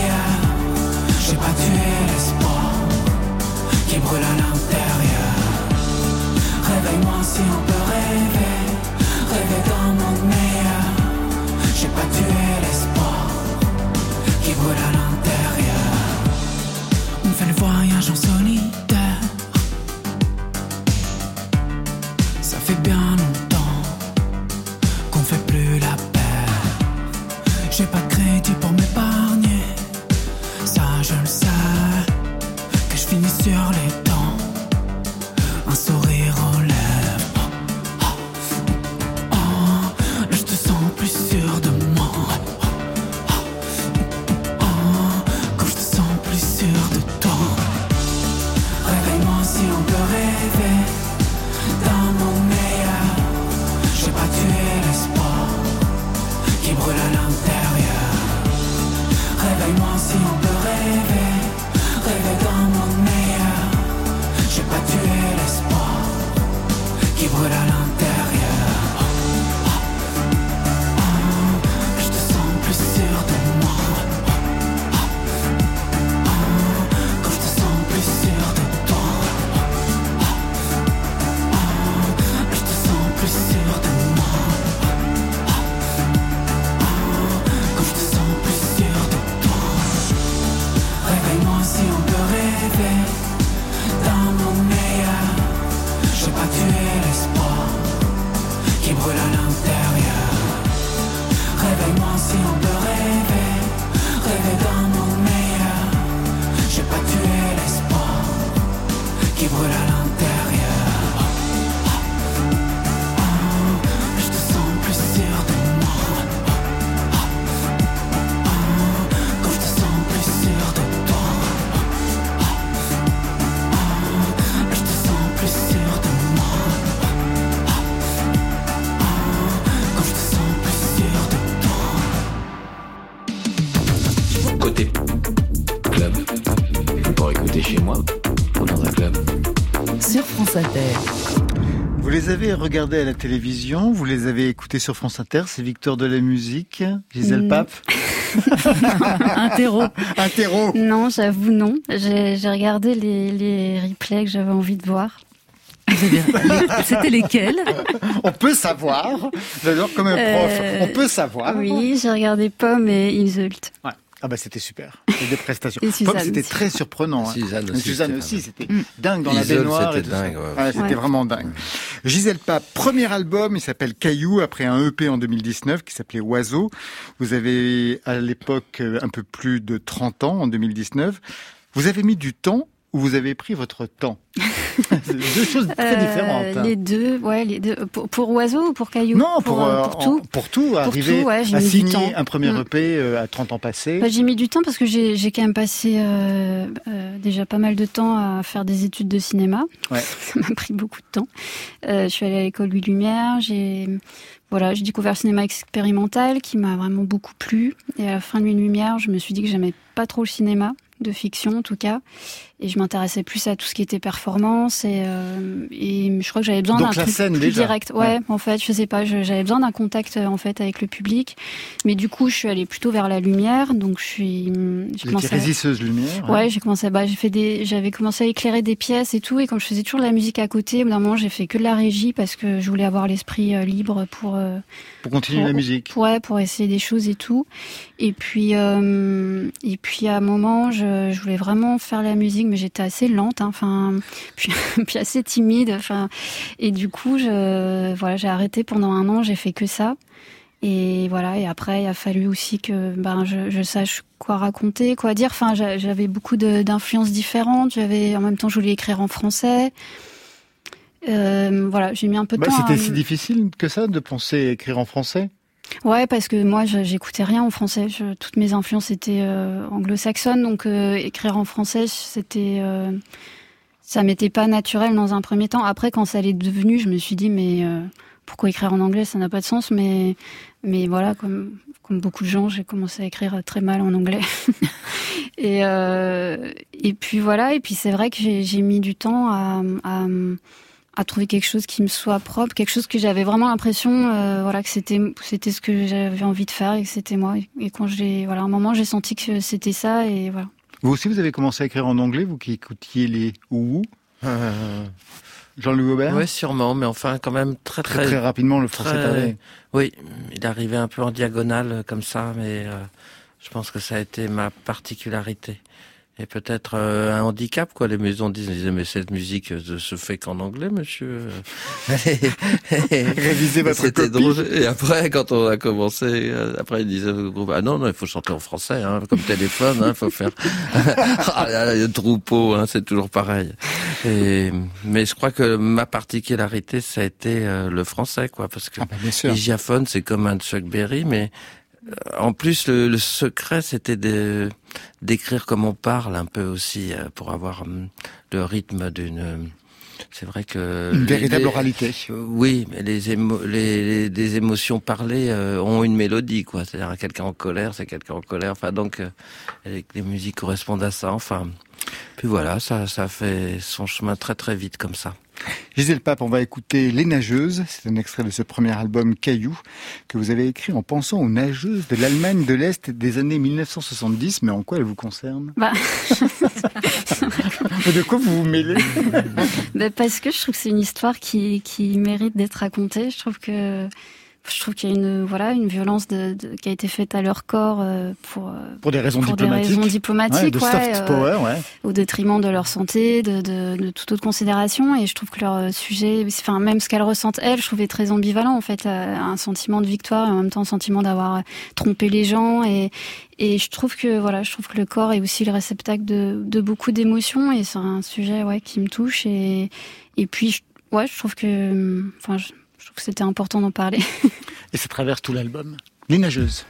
I'm not les avez regardés à la télévision, vous les avez écoutés sur France Inter, c'est Victor de la musique, Gisèle Mm. Pape. [LAUGHS] Interro. Interro. Non, j'avoue non. J'ai j'ai regardé les, les replays que j'avais envie de voir. C'était lesquels? On peut savoir. J'adore comme un prof. Euh, On peut savoir. Oui, j'ai regardé Pomme et Insult. Ouais. Ah bah c'était super. C'était des prestations. Et Suzanne Pomme, c'était très surprenant. hein. Suzanne aussi, Suzanne c'était aussi, pas c'était dingue dans la baignoire. et ça. dingue, ouais. C'était Ouais. vraiment dingue. Gisèle Pape, premier album, il s'appelle Caillou, après un EP en 2019 qui s'appelait Oiseau. Vous avez à l'époque un peu plus de 30 ans, en 2019. Vous avez mis du temps ou vous avez pris votre temps? [LAUGHS] deux choses très Euh, différentes. Les deux, ouais, les deux. Pour, pour Oiseau ou pour Caillou? Non, pour, euh, euh, pour tout? pour tout, arriver tout, ouais, à signer un premier Mm. EP euh, à 30 ans passés. Bah, j'ai mis du temps parce que j'ai quand même passé euh, déjà pas mal de temps à faire des études de cinéma. Ouais. [LAUGHS] Ça m'a pris beaucoup de temps. Je suis allée à l'école Louis Lumière. J'ai voilà, j'ai découvert le cinéma expérimental qui m'a vraiment beaucoup plu. Et à la fin de Louis Lumière, je me suis dit que j'aimais pas trop le cinéma de fiction en tout cas, et je m'intéressais plus à tout ce qui était performance et, euh, et je crois que j'avais besoin d'un truc scène, plus déjà. direct. Ouais, Ouais. en fait, je sais pas, j'avais besoin d'un contact euh, en fait avec le public, mais du coup, je suis allée plutôt vers la lumière, donc je suis. Commençais à- régisseuse lumière. Ouais, j'ai commencé, bah, j'ai fait des, j'avais commencé à éclairer des pièces et tout, et comme je faisais toujours de la musique à côté, au bout d'un moment, j'ai fait que de la régie parce que je voulais avoir l'esprit euh, libre pour, euh, Pour continuer pour- la musique. ouais, pour essayer des choses et tout. Et puis, et puis à un moment, je, je voulais vraiment faire la musique, mais j'étais assez lente, hein, enfin, [LAUGHS] puis, puis assez timide, enfin, et du coup, je, voilà, j'ai arrêté pendant un an, j'ai fait que ça. Et voilà, et après, il a fallu aussi que ben, je, je sache quoi raconter, quoi dire. Enfin, j'a- j'avais beaucoup d'influences différentes. J'avais, en même temps, je voulais écrire en français. Euh, voilà, j'ai mis un peu de Bah, temps. C'était si difficile que ça de penser écrire en français? Ouais, parce que moi, j'écoutais rien en français. Toutes mes influences étaient euh, anglo-saxonnes, donc euh, écrire en français, c'était, euh, ça m'était pas naturel dans un premier temps. Après, quand ça l'est devenu, je me suis dit, mais pourquoi écrire en anglais? Ça n'a pas de sens. Mais, mais voilà, comme beaucoup de gens, j'ai commencé à écrire très mal en anglais. [LAUGHS] et puis voilà. Et puis c'est vrai que j'ai mis du temps à à trouver quelque chose qui me soit propre, quelque chose que j'avais vraiment l'impression, euh, voilà, que c'était c'était ce que j'avais envie de faire et que c'était moi. Et quand j'ai, voilà, à un moment, j'ai senti que c'était ça et voilà. Vous aussi, vous avez commencé à écrire en anglais, vous qui écoutiez les ou Jean-Louis Aubert? Oui, sûrement, mais enfin, quand même très très, très, très rapidement, le français est très- arrivé. Oui, il arrivait un peu en diagonale euh, comme ça, mais euh, je pense que ça a été ma particularité. Et peut-être euh, un handicap, quoi. Les maisons disent, mais cette musique euh, se fait qu'en anglais, monsieur. [LAUGHS] Révisez votre copie. drôle. Et après, quand on a commencé, euh, après, ils disaient ah non, non, il faut chanter en français, hein, comme téléphone, hein, il faut faire [LAUGHS] ah, le troupeau, hein, c'est toujours pareil. Et, mais je crois que ma particularité, ça a été euh, le français, quoi, parce que Ah bah, c'est comme un Chuck Berry, mais en plus, le, le secret, c'était de d'écrire comme on parle un peu aussi, euh, pour avoir hum, le rythme d'une. C'est vrai que Une véritable les- oralité. euh, Oui, mais les, émo les, les- émotions parlées euh, ont une mélodie, quoi. C'est-à-dire quelqu'un en colère, c'est quelqu'un en colère. Enfin, donc euh, les musiques correspondent à ça. Enfin, puis voilà, ça, ça fait son chemin très très vite comme ça. Gisèle Pape, on va écouter Les Nageuses. C'est un extrait de ce premier album Caillou que vous avez écrit en pensant aux nageuses de l'Allemagne de l'Est des années 1970. Mais en quoi elles vous concernent? Bah, [LAUGHS] De quoi vous vous mêlez? Bah, parce que je trouve que c'est une histoire qui qui mérite d'être racontée. Je trouve que je trouve qu'il y a une voilà une violence de, de- qui a été faite à leur corps euh, pour euh, Pour des raisons pour des diplomatiques. raisons Ouais, diplomatiques, de ouais, soft euh, power, ouais. au détriment de leur santé, de, de, de toute autre considération. Et je trouve que leur sujet, enfin même ce qu'elles ressentent elles, je trouvais très ambivalent en fait, un sentiment de victoire et en même temps un sentiment d'avoir trompé les gens. Et, et je trouve que voilà, je trouve que le corps est aussi le réceptacle de, de beaucoup d'émotions et c'est un sujet ouais qui me touche. Et, et puis ouais, je trouve que, enfin, je, je trouve que c'était important d'en parler. Et ça traverse tout l'album. Les Nageuses.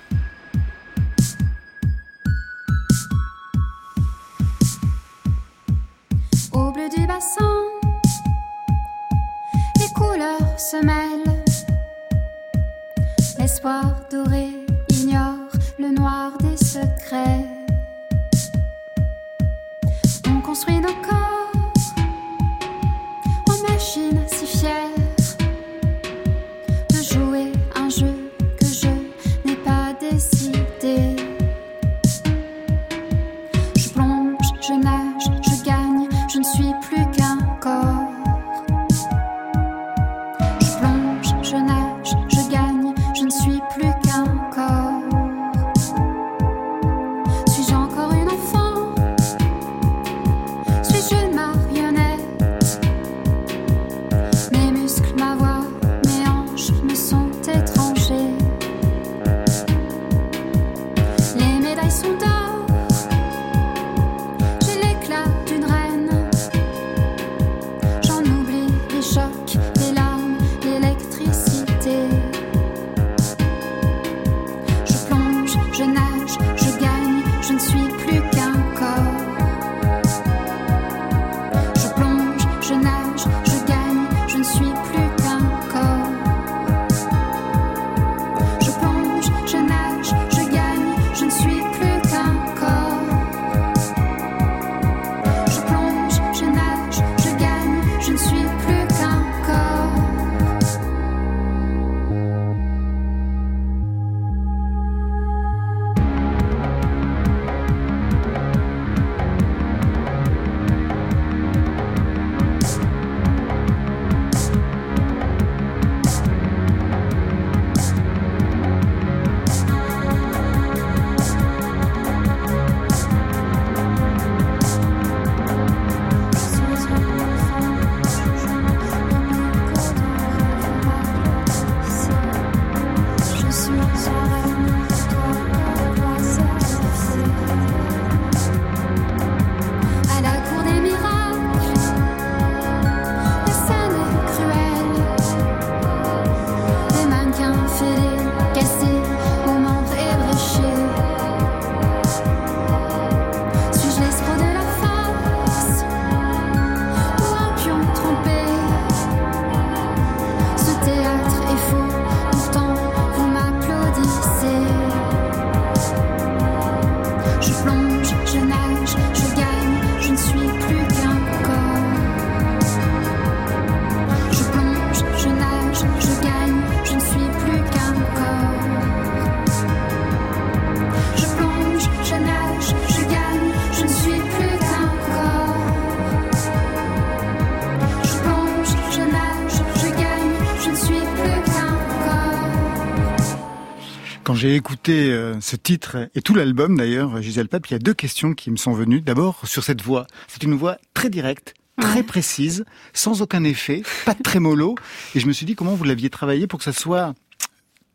J'ai écouté euh, ce titre et tout l'album d'ailleurs, Gisèle Pape, il y a deux questions qui me sont venues. D'abord sur cette voix. C'est une voix très directe, très précise, sans aucun effet, pas de trémolo. Et je me suis dit comment vous l'aviez travaillé pour que ça soit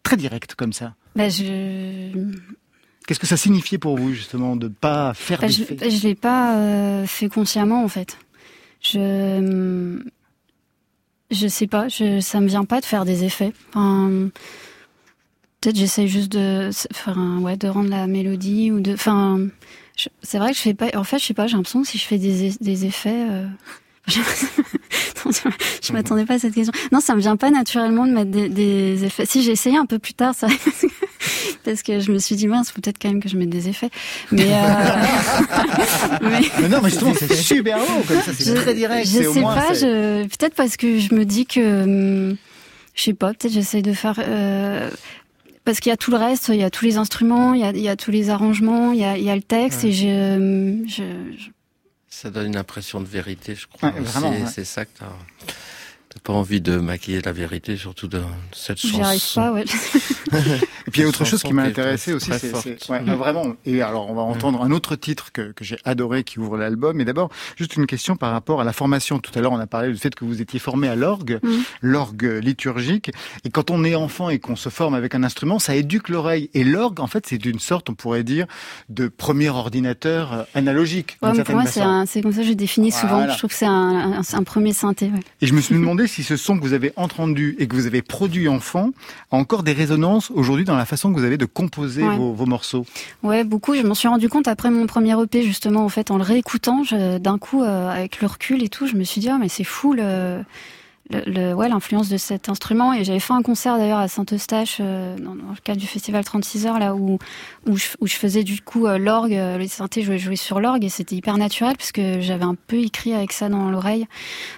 très direct comme ça. Bah, je... Qu'est-ce que ça signifiait pour vous justement de pas faire Bah, je, d'effet je l'ai pas euh, fait consciemment en fait. Je je sais pas, je, ça me vient pas de faire des effets. Enfin, peut-être j'essaye juste de faire un, ouais, de rendre la mélodie ou de, enfin, c'est vrai que je fais pas. En fait, je sais pas, j'ai l'impression que si je fais des, des effets. euh, [LAUGHS] je m'attendais pas à cette question. Non, ça me vient pas naturellement de mettre des, des effets. Si j'ai essayé un peu plus tard, ça, [LAUGHS] parce que je me suis dit mince, faut peut-être quand même que je mette des effets. Mais, euh... [LAUGHS] mais... Mais non, mais justement, c'est super beau comme ça, c'est très direct. Je c'est au sais moins, pas, je... peut-être parce que je me dis que, hum, je sais pas, peut-être j'essaye de faire. euh, Parce qu'il y a tout le reste, il y a tous les instruments, il y a, il y a tous les arrangements, il y a, il y a le texte, Ouais. et je, je, je- Ça donne une impression de vérité, je crois. Ouais, et ouais. C'est ça que pas envie de maquiller la vérité, surtout dans cette chanson. j'y arrive pas, ouais. [LAUGHS] Et puis il y a autre chose qui m'a intéressé aussi, c'est ouais, Mm. vraiment. Et alors on va entendre un autre titre que, que j'ai adoré qui ouvre l'album. Mais d'abord, juste une question par rapport à la formation. Tout à l'heure, on a parlé du fait que vous étiez formé à l'orgue, Mm. l'orgue liturgique. Et quand on est enfant et qu'on se forme avec un instrument, ça éduque l'oreille. Et l'orgue, en fait, c'est une sorte, on pourrait dire, de premier ordinateur euh, analogique. Ouais, d'une mais pour moi, c'est comme ça que je définis souvent. Voilà. Je trouve que c'est un, un, un premier synthé. Ouais. Et je me suis demandé si ce son que vous avez entendu et que vous avez produit enfant a encore des résonances aujourd'hui dans la façon que vous avez de composer Ouais. vos, vos morceaux. Ouais, beaucoup. Je m'en suis rendu compte après mon premier EP, justement, en fait, en le réécoutant, d'un coup, euh, avec le recul et tout, je me suis dit, ah, mais c'est fou le, le, le- ouais, l'influence de cet instrument. Et j'avais fait un concert d'ailleurs à Saint-Eustache, euh, dans, dans le cadre du festival 36 heures, là où, où, je, où je faisais du coup euh, l'orgue, euh, les synthés, je jouais sur l'orgue et c'était hyper naturel parce que j'avais un peu écrit avec ça dans l'oreille.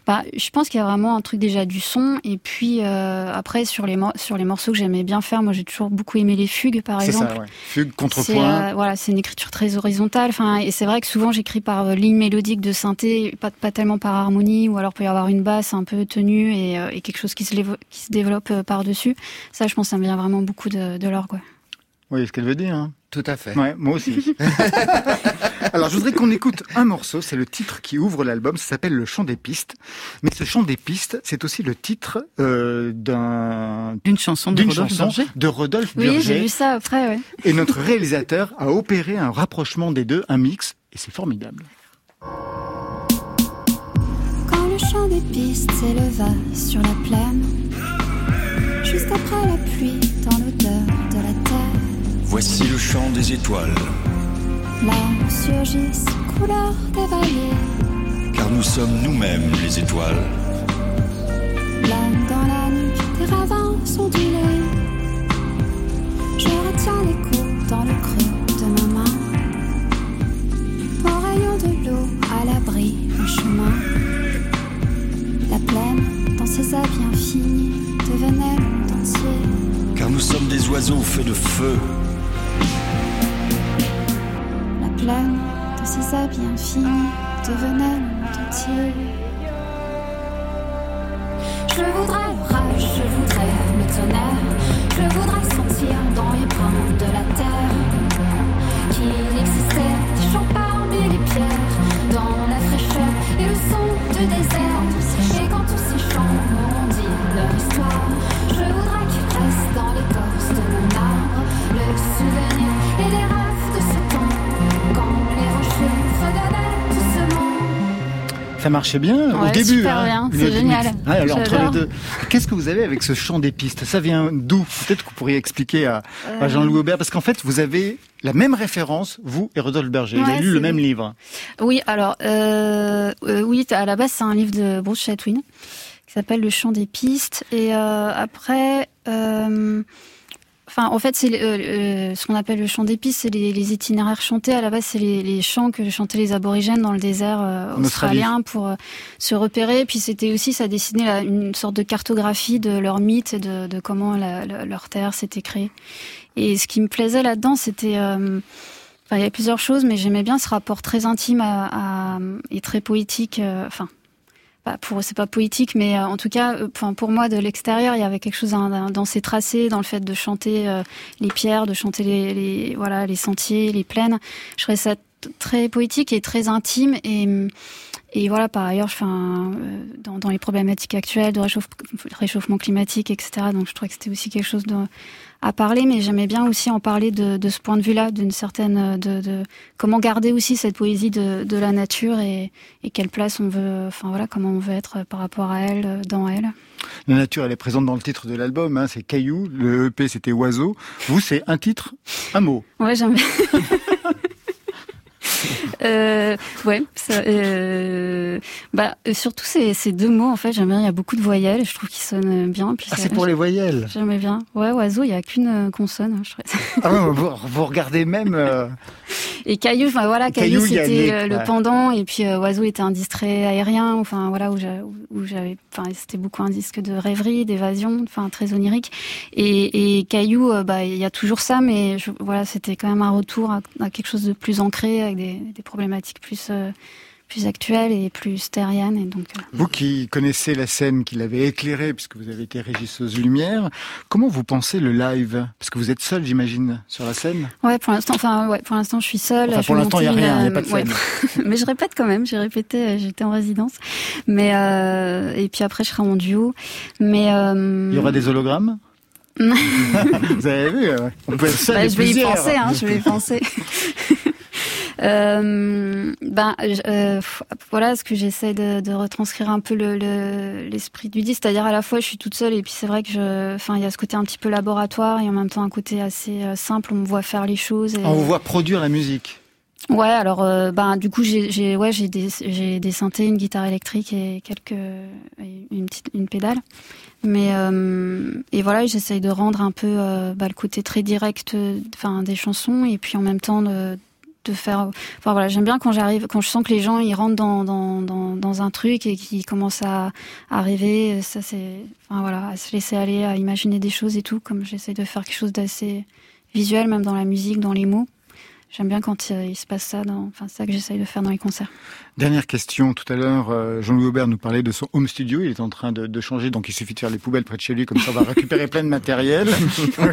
Bah, je pense qu'il y a vraiment un truc déjà du son. Et puis euh, après, sur les, sur les morceaux que j'aimais bien faire, moi j'ai toujours beaucoup aimé les fugues, par C'est exemple. ça, ouais. Fugue, C'est contrepoint. voilà, c'est une écriture très horizontale. Enfin, et c'est vrai que souvent j'écris par ligne mélodique de synthé, pas, pas tellement par harmonie, ou alors peut y avoir une basse un peu tenue et, euh, et quelque chose qui se, lévo- qui se développe euh, par dessus. Ça, je pense, ça me vient vraiment beaucoup de, de l'orgue. ouais. Voyez ce qu'elle veut dire hein Tout à fait. Ouais, moi aussi. [LAUGHS] Alors, je voudrais qu'on écoute un morceau. C'est le titre qui ouvre l'album. Ça s'appelle Le Chant des Pistes. Mais ce Chant des Pistes, c'est aussi le titre euh, d'un D'une chanson de Rodolphe chanson Berger. de Rodolphe Oui, j'ai vu ça après. Ouais. Et notre réalisateur a opéré un rapprochement des deux, un mix, et c'est formidable. Pistes s'éleva sur la plaine, juste après la pluie, dans l'odeur de la terre, Voici le chant des étoiles, là surgissent couleurs des vallées, car nous sommes nous-mêmes les étoiles. l'âme dans la nuque des ravins ondulés. Je retiens l'écho dans le creux de ma main, au rayon de l'eau à l'abri un chemin. La plaine, dans ses habits infinis, devenait entier. Car nous sommes des oiseaux faits de feu, La plaine, dans ses habits infinis, devenait entier. Je voudrais l'orage, je voudrais le tonnerre, marchait bien au début. super hein, bien, c'est génial. Ouais, alors, entre les deux. Qu'est-ce que vous avez avec ce chant des pistes? Ça vient d'où? Peut-être que vous pourriez expliquer à, à Euh. Jean-Louis Aubert, parce qu'en fait, vous avez la même référence, vous et Rodolphe Berger. Vous Ouais, avez lu le même livre. Oui, alors, euh, euh, oui, à la base, c'est un livre de Bruce Chatwin qui s'appelle Le chant des pistes. Et après, enfin, en fait, c'est euh, euh, ce qu'on appelle le chant des pistes, c'est les, les itinéraires chantés. À la base, c'est les, les chants que chantaient les aborigènes dans le désert euh, En Australie. australien pour euh, se repérer. Puis c'était aussi, ça dessinait une sorte de cartographie de leur mythe et de, de comment la- la- leur terre s'était créée. Et ce qui me plaisait là-dedans, c'était euh, Enfin, il y avait plusieurs choses, mais j'aimais bien ce rapport très intime à, à- et très poétique. euh, Enfin, bah, pour c'est pas poétique, mais euh, en tout cas, euh, enfin pour moi de l'extérieur, il y avait quelque chose dans, ces tracés, dans le fait de chanter euh, les pierres, de chanter les, les, voilà les sentiers, les plaines. Je trouvais ça très poétique et très intime et et voilà, par ailleurs, euh, dans, dans les problématiques actuelles de réchauffe- réchauffement climatique, etc. Donc, je trouvais que c'était aussi quelque chose de, à parler, mais j'aimais bien aussi en parler de, de ce point de vue-là, d'une certaine, euh, de, de comment garder aussi cette poésie de, de la nature et, et quelle place on veut, enfin voilà, comment on veut être par rapport à elle, euh, dans elle. La nature, elle est présente dans le titre de l'album, hein, c'est Caillou, le EP c'était Oiseau. Vous, c'est un titre, un mot. Ouais, j'aime. [LAUGHS] Euh, ouais, ça, euh, bah euh, surtout ces, ces deux mots en fait j'aime bien. Il y a beaucoup de voyelles, je trouve qu'ils sonnent bien. Puis Ah, c'est pour les voyelles. J'aimais bien. Ouais, oiseau, il y a qu'une consonne. Je trouvais. Ah ouais, vous, vous regardez même. euh, [LAUGHS] Et caillou, enfin, voilà, caillou, c'était le ouais. pendant, et puis oiseau était un distrait aérien. Enfin voilà où j'a- où j'avais, enfin c'était beaucoup un disque de rêverie, d'évasion, enfin très onirique. Et, et caillou, bah il y a toujours ça, mais je, voilà, c'était quand même un retour à, à quelque chose de plus ancré, avec des, des problématiques plus euh, plus actuelles et plus terriennes. Et donc euh, Vous qui connaissez la scène, qui l'avez éclairée, puisque vous avez été régisseuse lumière, comment vous pensez le live? Parce que vous êtes seul, j'imagine, sur la scène? Ouais, pour l'instant, enfin, ouais, pour l'instant, je suis seule. Enfin, pour l'instant, il y a rien, une, il y a pas de euh, ouais. [LAUGHS] Mais je répète quand même. J'ai répété. euh, J'étais en résidence. Mais euh, et puis après, je serai en duo. Mais euh, Il y aura des hologrammes? [LAUGHS] Vous avez vu euh, On peut être seul bah, je vais y penser. Hein, je vais y [LAUGHS] penser. Euh, ben euh, voilà ce que j'essaie de, de retranscrire un peu le le- l'esprit du disque c'est-à-dire à la fois je suis toute seule et puis c'est vrai que je enfin il y a ce côté un petit peu laboratoire et en même temps un côté assez euh, simple on me voit faire les choses et... On vous voit produire la musique. Ouais, alors euh, ben du coup j'ai ouais j'ai des j'ai des synthés, une guitare électrique et quelques une petite une pédale. Mais euh, et voilà, j'essaye de rendre un peu euh, bah, le côté très direct euh, enfin des chansons et puis en même temps de de faire enfin j'aime bien quand j'arrive quand je sens que les gens ils rentrent dans un truc et qu'ils commencent à, à rêver, ça c'est voilà, à se laisser aller à imaginer des choses et tout comme j'essaye de faire quelque chose d'assez visuel même dans la musique, dans les mots. J'aime bien quand il se passe ça, dans... enfin c'est ça que j'essaye de faire dans les concerts. Dernière question. Tout à l'heure, euh, Jean-Louis Aubert nous parlait de son home studio. Il est en train de, de changer, donc il suffit de faire les poubelles près de chez lui, comme ça on va récupérer plein de matériel.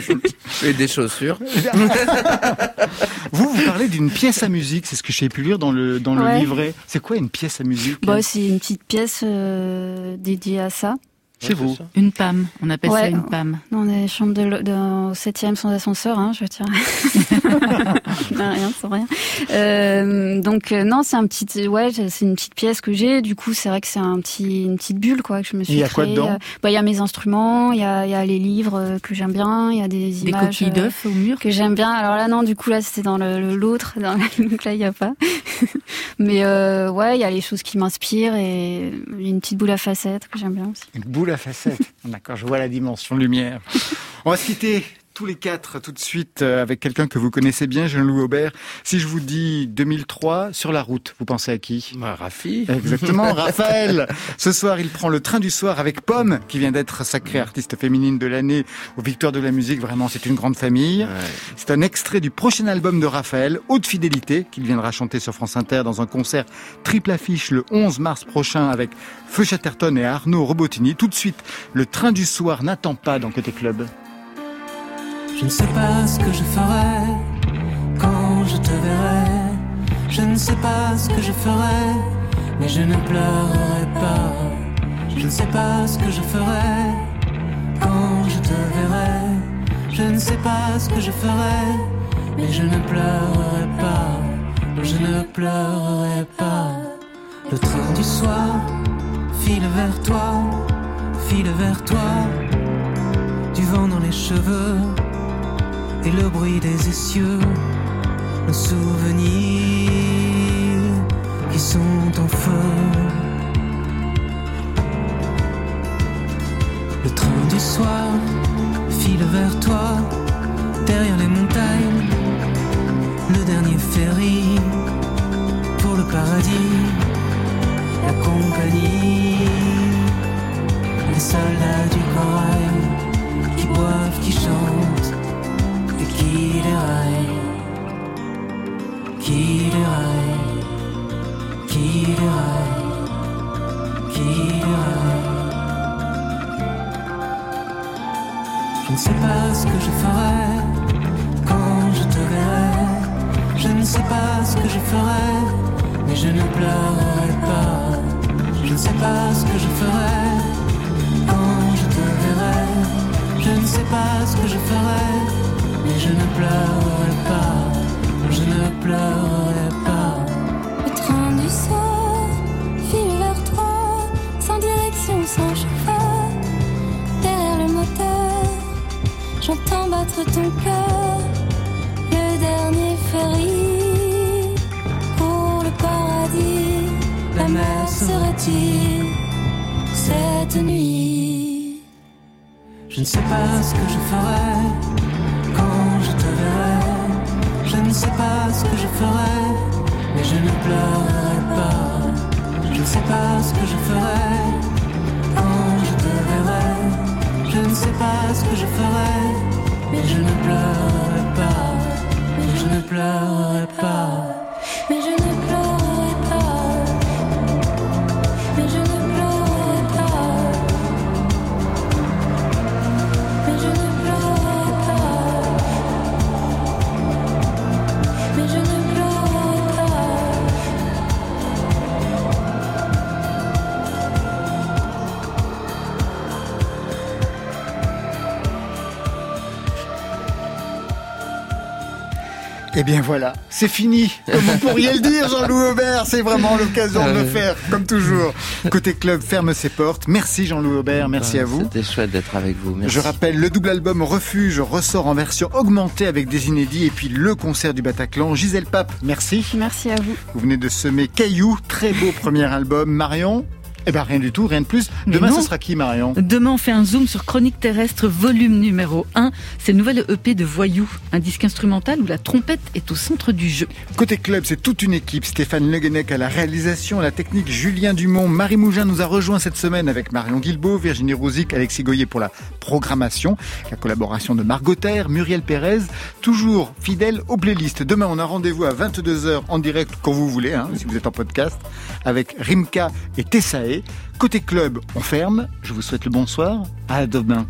[LAUGHS] Et des chaussures. [LAUGHS] vous, vous parlez d'une pièce à musique. C'est ce que j'ai pu lire dans le, dans le livret. C'est quoi une pièce à musique? Bah, c'est une petite pièce euh, dédiée à ça. Chez vous Une PAM, on appelle ça une PAM. Dans les chambres de, de au septième sans ascenseur, hein, je tiens. [LAUGHS] non, rien, sans rien. Euh, donc euh, non, c'est un petit, ouais, c'est une petite pièce que j'ai. Du coup, c'est vrai que c'est un petit, une petite bulle quoi que je me suis Il y a quoi créée. dedans Euh, Bah, il y a mes instruments, il y a, y les livres que j'aime bien, il y a des Des images. coquilles euh, d'œufs au mur. que j'aime bien. Alors là, non, du coup, là, c'était dans le le- l'autre. Donc là, il n'y a pas. [LAUGHS] Mais euh, ouais, il y a les choses qui m'inspirent et une petite boule à facettes que j'aime bien aussi. Une boule à facettes. [LAUGHS] D'accord, je vois la dimension lumière. On va se quitter tous les quatre tout de suite euh, avec quelqu'un que vous connaissez bien, Jean-Louis Aubert. Si je vous dis 2003 sur la route, vous pensez à qui? Bah, Rafi. Exactement, [LAUGHS] Raphaël. Ce soir, il prend le train du soir avec Pomme, qui vient d'être sacrée artiste féminine de l'année aux Victoires de la musique. Vraiment, c'est une grande famille. Ouais. C'est un extrait du prochain album de Raphaël, Haute Fidélité, qu'il viendra chanter sur France Inter dans un concert triple affiche le 11 mars prochain avec Feu Chatterton et Arnaud Robotini. Tout de suite, le train du soir n'attend pas dans Côté Club. Je ne sais pas ce que je ferai quand je te verrai. Je ne sais pas ce que je ferai, mais je ne pleurerai pas. Je ne sais pas ce que je ferai quand je te verrai. Je ne sais pas ce que je ferai, mais je ne pleurerai pas. Je ne pleurerai pas. Le train du soir file vers toi, file vers toi. Du vent dans les cheveux le bruit des essieux, nos souvenirs qui sont en feu. Le train du soir file vers toi, derrière les montagnes, le dernier ferry pour le paradis, la compagnie, les soldats du corail qui boivent, qui chantent je ne sais pas ce que je ferai quand je te verrai. Je ne sais pas ce que je ferai, mais je ne pleurerai pas. Je ne sais pas ce que je ferai quand je te verrai. Je ne sais pas ce que je ferai mais je ne pleurerai pas. Je ne pleurerai pas. Le train du sort file vers toi, sans direction, sans chauffeur. Derrière le moteur, j'entends battre ton cœur. Le dernier ferry pour le paradis. La mer se retire cette nuit? Je ne sais pas ce que je ferai je te verrai. Je ne sais pas ce que je ferai, mais je ne pleurerai pas. Je ne sais pas ce que je ferai quand je te verrai. Je ne sais pas ce que je ferai, mais je ne pleurerai pas. Mais je ne pleurerai pas. Eh bien voilà, c'est fini. Comme vous pourriez le dire, Jean-Louis Aubert, c'est vraiment l'occasion de le faire, comme toujours. Côté club ferme ses portes. Merci Jean-Louis Aubert, merci à vous. C'était chouette d'être avec vous. Merci. Je rappelle, le double album Refuge ressort en version augmentée avec des inédits et puis le concert du Bataclan. Gisèle Pape, merci. Merci à vous. Vous venez de semer Caillou, très beau premier album. Marion Eh ben rien du tout, rien de plus. Demain, ce sera qui Marion? Demain, on fait un zoom sur Chronique terrestre, volume numéro 1. C'est le nouvel EP de Voyou, un disque instrumental où la trompette est au centre du jeu. Côté club, c'est toute une équipe. Stéphane Le Guenec à la réalisation, à la technique, Julien Dumont, Marie Mougin nous a rejoint cette semaine avec Marion Guilbeault, Virginie Rouzic, Alexis Goyer pour la programmation, la collaboration de Margot Terre, Muriel Pérez, toujours fidèle aux playlists. Demain, on a rendez-vous à 22h en direct quand vous voulez, hein, si vous êtes en podcast, avec Rimka et Tessae. Côté club, on ferme. Je vous souhaite le bonsoir. À demain.